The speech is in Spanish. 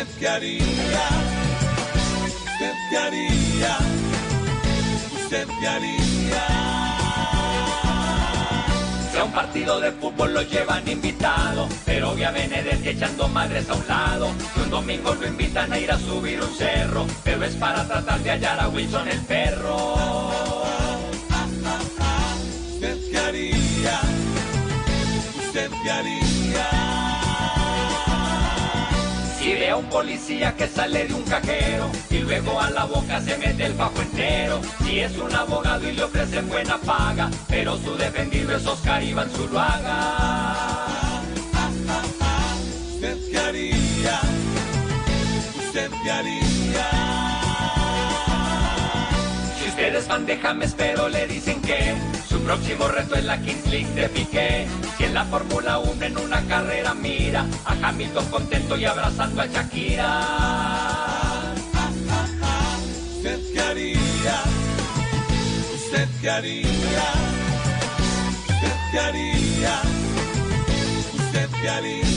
¿Usted qué haría? ¿Usted qué haría? ¿Usted qué haría? Si a un partido de fútbol lo llevan invitado, pero a Benedetti echando madres a un lado. Y un domingo lo invitan a ir a subir un cerro, pero es para tratar de hallar a Wilson el perro. ¿Usted qué haría? ¿Usted qué haría? Ve a un policía que sale de un cajero y luego a la boca se mete el fajo entero. Si es un abogado y le ofrecen buena paga, pero su defendido es Oscar Iván Zuluaga. ¿Usted qué haría? ¿Usted qué haría? Si ustedes van de James pero le dicen que su próximo reto es la Kings League de Piqué. Si en la Fórmula 1 en una carrera mira a Hamilton contento y abrazando a Shakira. ¿Usted qué haría? ¿Usted qué haría? ¿Usted qué haría? ¿Usted qué haría?